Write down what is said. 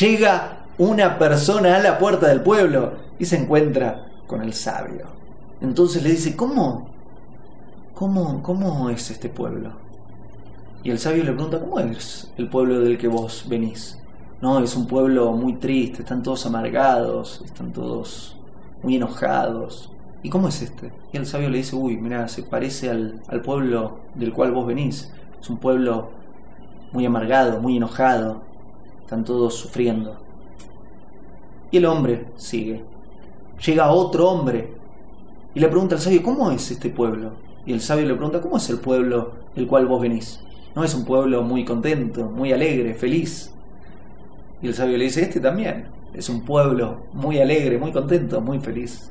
llega una persona a la puerta del pueblo y se encuentra con el sabio. Entonces le dice, ¿cómo? ¿Cómo, cómo es este pueblo? Y el sabio le pregunta, ¿cómo es el pueblo del que vos venís? No, es un pueblo muy triste, están todos amargados, están todos muy enojados. ¿Y cómo es este? Y el sabio le dice, uy, mira, se parece al, al pueblo del cual vos venís. Es un pueblo muy amargado, muy enojado, están todos sufriendo. Y el hombre sigue. Llega otro hombre y le pregunta al sabio, ¿cómo es este pueblo? Y el sabio le pregunta, ¿cómo es el pueblo del cual vos venís? No es un pueblo muy contento, muy alegre, feliz. Y el sabio le dice, este también. Es un pueblo muy alegre, muy contento, muy feliz.